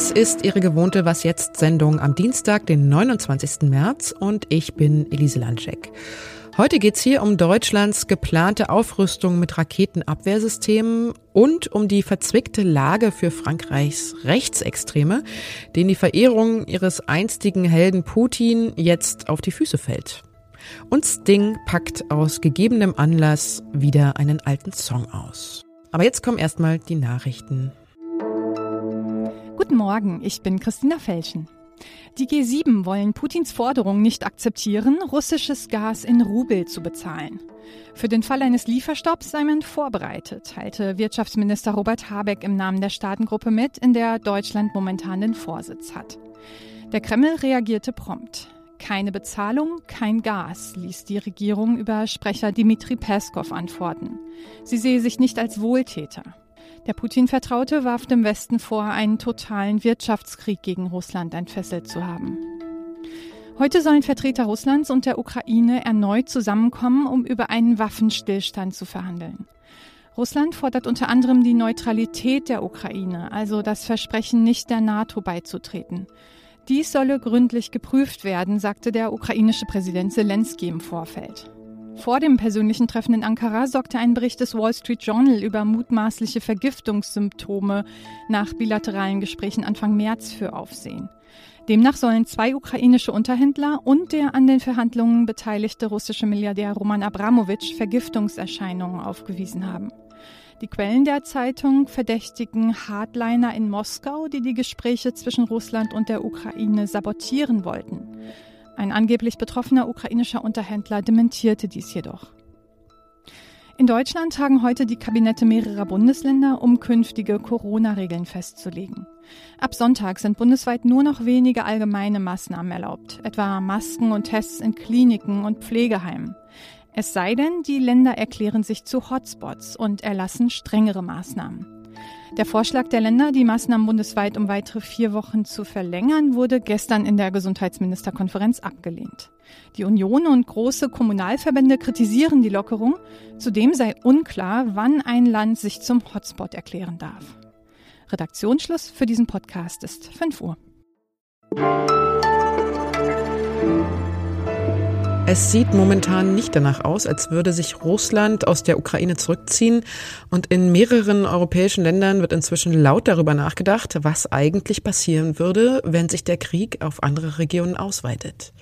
Das ist Ihre gewohnte Was jetzt Sendung am Dienstag, den 29. März und ich bin Elise Landschek. Heute geht's hier um Deutschlands geplante Aufrüstung mit Raketenabwehrsystemen und um die verzwickte Lage für Frankreichs Rechtsextreme, denen die Verehrung ihres einstigen Helden Putin jetzt auf die Füße fällt. Und Sting packt aus gegebenem Anlass wieder einen alten Song aus. Aber jetzt kommen erstmal die Nachrichten. Guten Morgen, ich bin Christina Felschen. Die G7 wollen Putins Forderung nicht akzeptieren, russisches Gas in Rubel zu bezahlen. Für den Fall eines Lieferstopps sei man vorbereitet, teilte Wirtschaftsminister Robert Habeck im Namen der Staatengruppe mit, in der Deutschland momentan den Vorsitz hat. Der Kreml reagierte prompt. Keine Bezahlung, kein Gas, ließ die Regierung über Sprecher Dmitri Peskov antworten. Sie sehe sich nicht als Wohltäter. Der Putin-Vertraute warf dem Westen vor, einen totalen Wirtschaftskrieg gegen Russland entfesselt zu haben. Heute sollen Vertreter Russlands und der Ukraine erneut zusammenkommen, um über einen Waffenstillstand zu verhandeln. Russland fordert unter anderem die Neutralität der Ukraine, also das Versprechen, nicht der NATO beizutreten. Dies solle gründlich geprüft werden, sagte der ukrainische Präsident Zelensky im Vorfeld. Vor dem persönlichen Treffen in Ankara sorgte ein Bericht des Wall Street Journal über mutmaßliche Vergiftungssymptome nach bilateralen Gesprächen Anfang März für Aufsehen. Demnach sollen zwei ukrainische Unterhändler und der an den Verhandlungen beteiligte russische Milliardär Roman Abramowitsch Vergiftungserscheinungen aufgewiesen haben. Die Quellen der Zeitung verdächtigen Hardliner in Moskau, die die Gespräche zwischen Russland und der Ukraine sabotieren wollten. Ein angeblich betroffener ukrainischer Unterhändler dementierte dies jedoch. In Deutschland tagen heute die Kabinette mehrerer Bundesländer, um künftige Corona-Regeln festzulegen. Ab Sonntag sind bundesweit nur noch wenige allgemeine Maßnahmen erlaubt, etwa Masken und Tests in Kliniken und Pflegeheimen. Es sei denn, die Länder erklären sich zu Hotspots und erlassen strengere Maßnahmen. Der Vorschlag der Länder, die Maßnahmen bundesweit um weitere vier Wochen zu verlängern, wurde gestern in der Gesundheitsministerkonferenz abgelehnt. Die Union und große Kommunalverbände kritisieren die Lockerung. Zudem sei unklar, wann ein Land sich zum Hotspot erklären darf. Redaktionsschluss für diesen Podcast ist 5 Uhr. Es sieht momentan nicht danach aus, als würde sich Russland aus der Ukraine zurückziehen. Und in mehreren europäischen Ländern wird inzwischen laut darüber nachgedacht, was eigentlich passieren würde, wenn sich der Krieg auf andere Regionen ausweitet.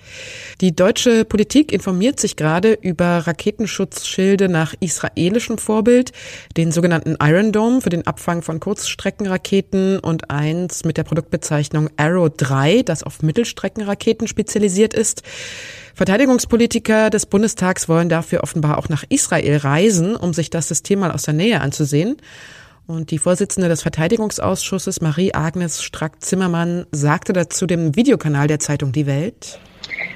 Die deutsche Politik informiert sich gerade über Raketenschutzschilde nach israelischem Vorbild, den sogenannten Iron Dome für den Abfang von Kurzstreckenraketen und eins mit der Produktbezeichnung Arrow 3, das auf Mittelstreckenraketen spezialisiert ist. Verteidigungspolitiker des Bundestags wollen dafür offenbar auch nach Israel reisen, um sich das System mal aus der Nähe anzusehen. Und die Vorsitzende des Verteidigungsausschusses, Marie-Agnes Strack-Zimmermann, sagte dazu dem Videokanal der Zeitung Die Welt.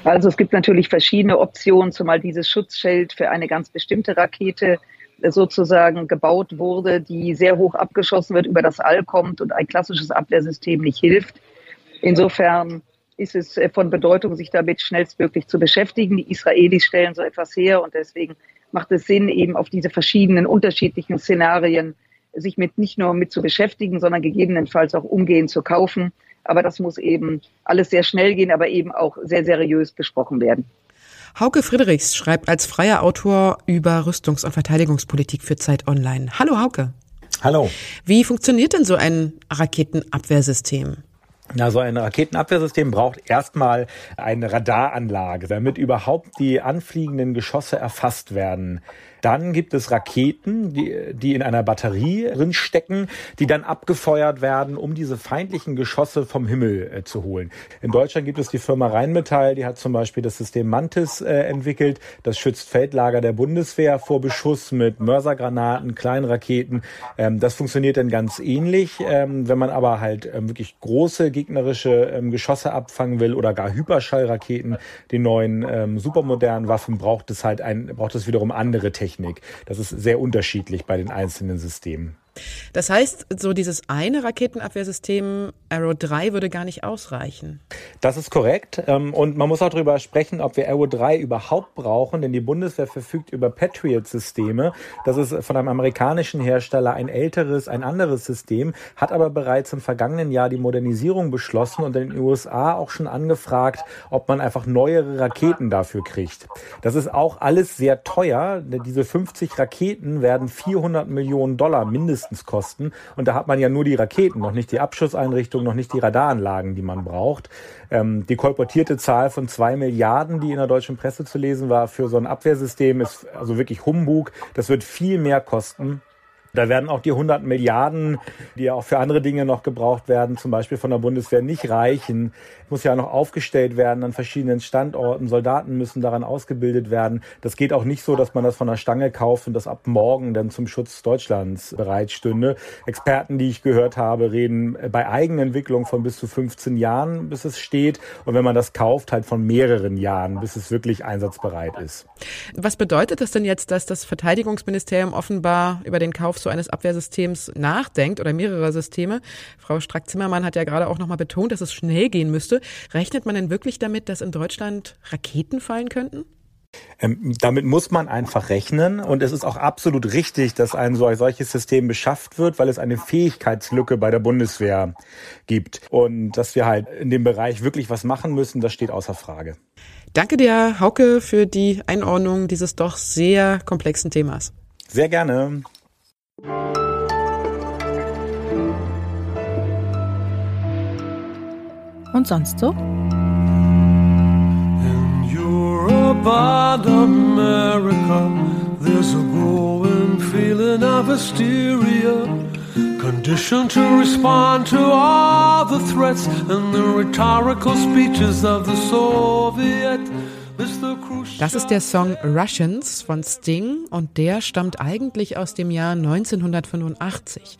Also es gibt natürlich verschiedene Optionen, zumal dieses Schutzschild für eine ganz bestimmte Rakete sozusagen gebaut wurde, die sehr hoch abgeschossen wird, über das All kommt und ein klassisches Abwehrsystem nicht hilft. Insofern ist es äh, von Bedeutung, sich damit schnellstmöglich zu beschäftigen. Die Israelis stellen so etwas her und deswegen macht es Sinn, eben auf diese verschiedenen unterschiedlichen Szenarien sich mit nicht nur mit zu beschäftigen, sondern gegebenenfalls auch umgehend zu kaufen. Aber das muss eben alles sehr schnell gehen, aber eben auch sehr seriös besprochen werden. Hauke Friedrichs schreibt als freier Autor über Rüstungs- und Verteidigungspolitik für Zeit Online. Hallo Hauke. Hallo. Wie funktioniert denn so ein Raketenabwehrsystem? Na, so ein Raketenabwehrsystem braucht erstmal eine Radaranlage, damit überhaupt die anfliegenden Geschosse erfasst werden. Dann gibt es Raketen, die, die in einer Batterie drin stecken, die dann abgefeuert werden, um diese feindlichen Geschosse vom Himmel äh, zu holen. In Deutschland gibt es die Firma Rheinmetall, die hat zum Beispiel das System Mantis äh, entwickelt. Das schützt Feldlager der Bundeswehr vor Beschuss mit Mörsergranaten, Kleinraketen. Ähm, das funktioniert dann ganz ähnlich. Ähm, wenn man aber halt ähm, wirklich große gegnerische ähm, Geschosse abfangen will oder gar Hyperschallraketen, die neuen ähm, supermodernen Waffen, braucht es halt ein, braucht es wiederum andere Technik. Technik. Das ist sehr unterschiedlich bei den einzelnen Systemen. Das heißt, so dieses eine Raketenabwehrsystem Arrow 3 würde gar nicht ausreichen. Das ist korrekt. Ähm, und man muss auch darüber sprechen, ob wir Arrow 3 überhaupt brauchen, denn die Bundeswehr verfügt über Patriot-Systeme. Das ist von einem amerikanischen Hersteller ein älteres, ein anderes System, hat aber bereits im vergangenen Jahr die Modernisierung beschlossen und in den USA auch schon angefragt, ob man einfach neuere Raketen dafür kriegt. Das ist auch alles sehr teuer. Diese 50 Raketen werden 400 Millionen Dollar mindestens kosten. Und da hat man ja nur die Raketen, noch nicht die Abschusseinrichtung, noch nicht die Radaranlagen, die man braucht. Ähm, die kolportierte Zahl von zwei Milliarden, die in der deutschen Presse zu lesen war, für so ein Abwehrsystem ist also wirklich Humbug. Das wird viel mehr kosten. Da werden auch die 100 Milliarden, die ja auch für andere Dinge noch gebraucht werden, zum Beispiel von der Bundeswehr, nicht reichen. Muss ja noch aufgestellt werden an verschiedenen Standorten. Soldaten müssen daran ausgebildet werden. Das geht auch nicht so, dass man das von der Stange kauft und das ab morgen dann zum Schutz Deutschlands bereitstünde. Experten, die ich gehört habe, reden bei Eigenentwicklung von bis zu 15 Jahren, bis es steht. Und wenn man das kauft, halt von mehreren Jahren, bis es wirklich einsatzbereit ist. Was bedeutet das denn jetzt, dass das Verteidigungsministerium offenbar über den Kauf so eines Abwehrsystems nachdenkt oder mehrerer Systeme. Frau Strack-Zimmermann hat ja gerade auch nochmal betont, dass es schnell gehen müsste. Rechnet man denn wirklich damit, dass in Deutschland Raketen fallen könnten? Ähm, damit muss man einfach rechnen und es ist auch absolut richtig, dass ein solches System beschafft wird, weil es eine Fähigkeitslücke bei der Bundeswehr gibt und dass wir halt in dem Bereich wirklich was machen müssen, das steht außer Frage. Danke dir, Hauke, für die Einordnung dieses doch sehr komplexen Themas. Sehr gerne. Und sonst so? In Europe and America, there's a growing feeling of hysteria. Conditioned to respond to all the threats and the rhetorical speeches of the Soviet. Das ist der Song Russians von Sting und der stammt eigentlich aus dem Jahr 1985.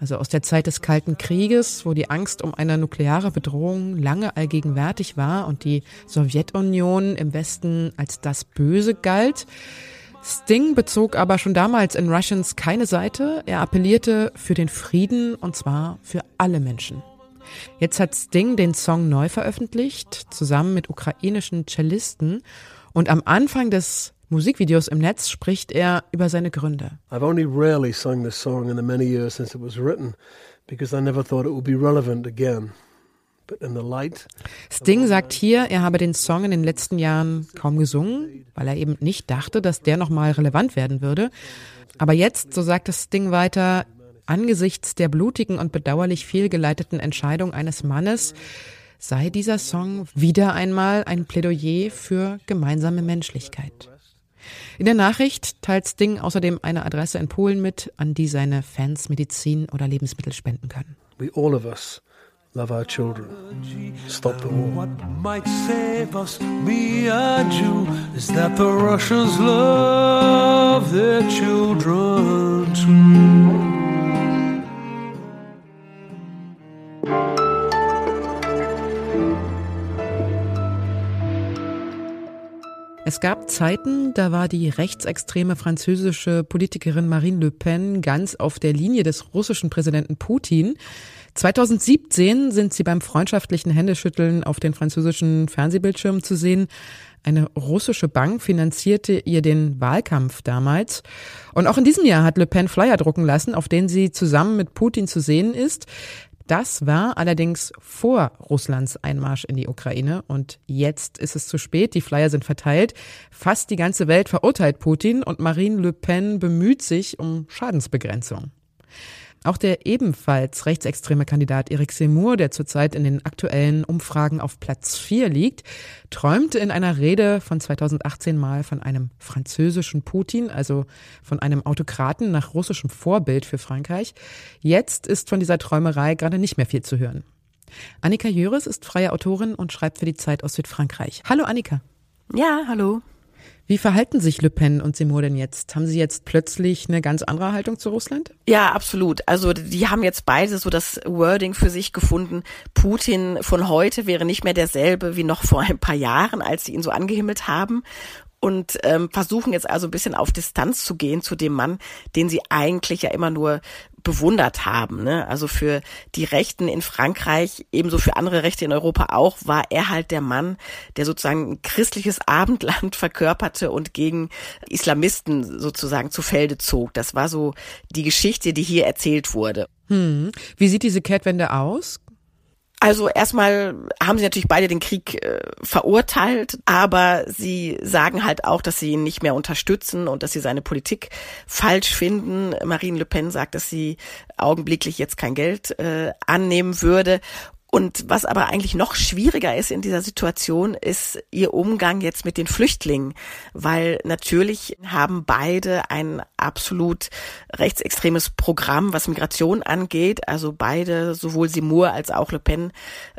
Also aus der Zeit des Kalten Krieges, wo die Angst um eine nukleare Bedrohung lange allgegenwärtig war und die Sowjetunion im Westen als das Böse galt. Sting bezog aber schon damals in Russians keine Seite. Er appellierte für den Frieden und zwar für alle Menschen. Jetzt hat Sting den Song neu veröffentlicht, zusammen mit ukrainischen Cellisten. Und am Anfang des Musikvideos im Netz spricht er über seine Gründe. I've only rarely sung this song in the many years since it was written, because I never thought it would be relevant again. Sting sagt hier, er habe den Song in den letzten Jahren kaum gesungen, weil er eben nicht dachte, dass der nochmal relevant werden würde. Aber jetzt, so sagt es Sting weiter, angesichts der blutigen und bedauerlich fehlgeleiteten Entscheidung eines Mannes sei dieser Song wieder einmal ein Plädoyer für gemeinsame Menschlichkeit. In der Nachricht teilt Sting außerdem eine Adresse in Polen mit, an die seine Fans Medizin oder Lebensmittel spenden können. We all of us love our children. Stop the war. What might save us, me and you, is that the Russians love their children too. Es gab Zeiten, da war die rechtsextreme französische Politikerin Marine Le Pen ganz auf der Linie des russischen Präsidenten Putin. 2017 sind sie beim freundschaftlichen Händeschütteln auf den französischen Fernsehbildschirmen zu sehen. Eine russische Bank finanzierte ihr den Wahlkampf damals. Und auch in diesem Jahr hat Le Pen Flyer drucken lassen, auf denen sie zusammen mit Putin zu sehen ist. Das war allerdings vor Russlands Einmarsch in die Ukraine und jetzt ist es zu spät. Die Flyer sind verteilt. Fast die ganze Welt verurteilt Putin und Marine Le Pen bemüht sich um Schadensbegrenzung. Auch der ebenfalls rechtsextreme Kandidat Eric Seymour, der zurzeit in den aktuellen Umfragen auf Platz 4 liegt, träumte in einer Rede von 2018 mal von einem französischen Putin, also von einem Autokraten nach russischem Vorbild für Frankreich. Jetzt ist von dieser Träumerei gerade nicht mehr viel zu hören. Annika Jöres ist freie Autorin und schreibt für die Zeit aus Südfrankreich. Hallo Annika. Ja, hallo. Wie verhalten sich Le Pen und Seymour denn jetzt? Haben sie jetzt plötzlich eine ganz andere Haltung zu Russland? Ja, absolut. Also die haben jetzt beide so das Wording für sich gefunden. Putin von heute wäre nicht mehr derselbe wie noch vor ein paar Jahren, als sie ihn so angehimmelt haben. Und ähm, versuchen jetzt also ein bisschen auf Distanz zu gehen zu dem Mann, den sie eigentlich ja immer nur bewundert haben. Ne? Also für die Rechten in Frankreich, ebenso für andere Rechte in Europa auch, war er halt der Mann, der sozusagen ein christliches Abendland verkörperte und gegen Islamisten sozusagen zu Felde zog. Das war so die Geschichte, die hier erzählt wurde. Hm. Wie sieht diese Kehrtwende aus? Also erstmal haben sie natürlich beide den Krieg äh, verurteilt, aber sie sagen halt auch, dass sie ihn nicht mehr unterstützen und dass sie seine Politik falsch finden. Marine Le Pen sagt, dass sie augenblicklich jetzt kein Geld äh, annehmen würde. Und was aber eigentlich noch schwieriger ist in dieser Situation, ist ihr Umgang jetzt mit den Flüchtlingen, weil natürlich haben beide ein absolut rechtsextremes Programm, was Migration angeht. Also beide, sowohl Seymour als auch Le Pen,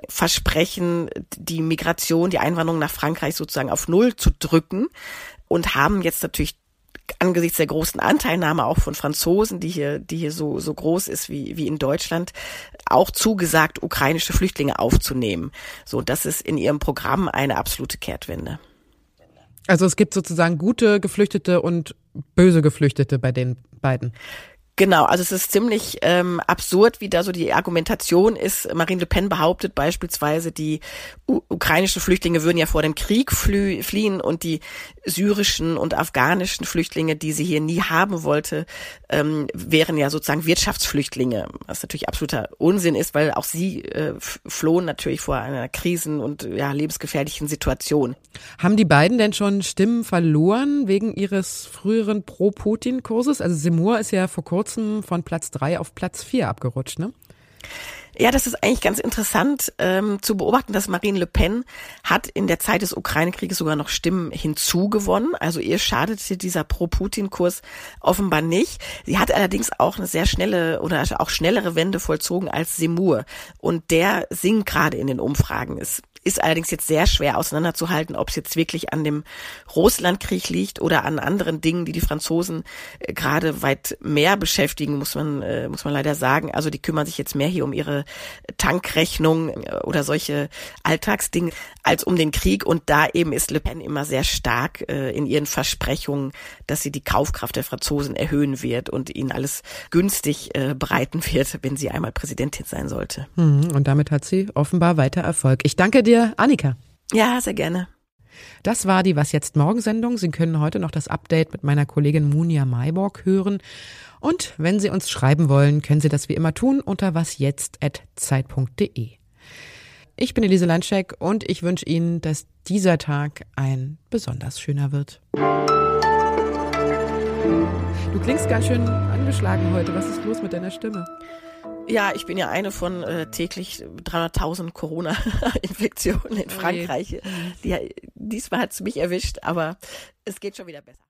versprechen, die Migration, die Einwanderung nach Frankreich sozusagen auf Null zu drücken und haben jetzt natürlich angesichts der großen Anteilnahme auch von Franzosen, die hier, die hier so, so groß ist wie, wie in Deutschland, auch zugesagt, ukrainische Flüchtlinge aufzunehmen. So, das ist in ihrem Programm eine absolute Kehrtwende. Also es gibt sozusagen gute Geflüchtete und böse Geflüchtete bei den beiden. Genau, also es ist ziemlich ähm, absurd, wie da so die Argumentation ist. Marine Le Pen behauptet beispielsweise, die ukrainischen Flüchtlinge würden ja vor dem Krieg fliehen und die syrischen und afghanischen Flüchtlinge, die sie hier nie haben wollte, ähm, wären ja sozusagen Wirtschaftsflüchtlinge, was natürlich absoluter Unsinn ist, weil auch sie äh, flohen natürlich vor einer krisen- und ja, lebensgefährlichen Situation. Haben die beiden denn schon Stimmen verloren wegen ihres früheren Pro-Putin-Kurses? Also Seymour ist ja vor kurzem von Platz drei auf Platz vier abgerutscht, ne? Ja, das ist eigentlich ganz interessant ähm, zu beobachten, dass Marine Le Pen hat in der Zeit des Ukraine-Krieges sogar noch Stimmen hinzugewonnen. Also ihr schadete dieser Pro-Putin-Kurs offenbar nicht. Sie hat allerdings auch eine sehr schnelle oder auch schnellere Wende vollzogen als Semur. Und der sinkt gerade in den Umfragen. Es ist allerdings jetzt sehr schwer auseinanderzuhalten, ob es jetzt wirklich an dem Russlandkrieg liegt oder an anderen Dingen, die die Franzosen äh, gerade weit mehr beschäftigen, muss man, äh, muss man leider sagen. Also die kümmern sich jetzt mehr hier um ihre Tankrechnung äh, oder solche Alltagsdinge als um den Krieg. Und da eben ist Le Pen immer sehr stark äh, in ihren Versprechungen, dass sie die Kaufkraft der Franzosen erhöhen wird und ihnen alles günstig äh, bereiten wird, wenn sie einmal Präsidentin sein sollte. Mhm, und damit hat sie offenbar weiter Erfolg. Ich danke dir Annika. Ja, sehr gerne. Das war die Was jetzt morgen Sendung. Sie können heute noch das Update mit meiner Kollegin Munja Mayborg hören. Und wenn Sie uns schreiben wollen, können Sie das wie immer tun unter wasjetzt.zeit.de. Ich bin Elise Landscheck und ich wünsche Ihnen, dass dieser Tag ein besonders schöner wird. Du klingst ganz schön angeschlagen heute. Was ist los mit deiner Stimme? Ja, ich bin ja eine von äh, täglich 300.000 Corona-Infektionen in Frankreich. Die, diesmal hat es mich erwischt, aber es geht schon wieder besser.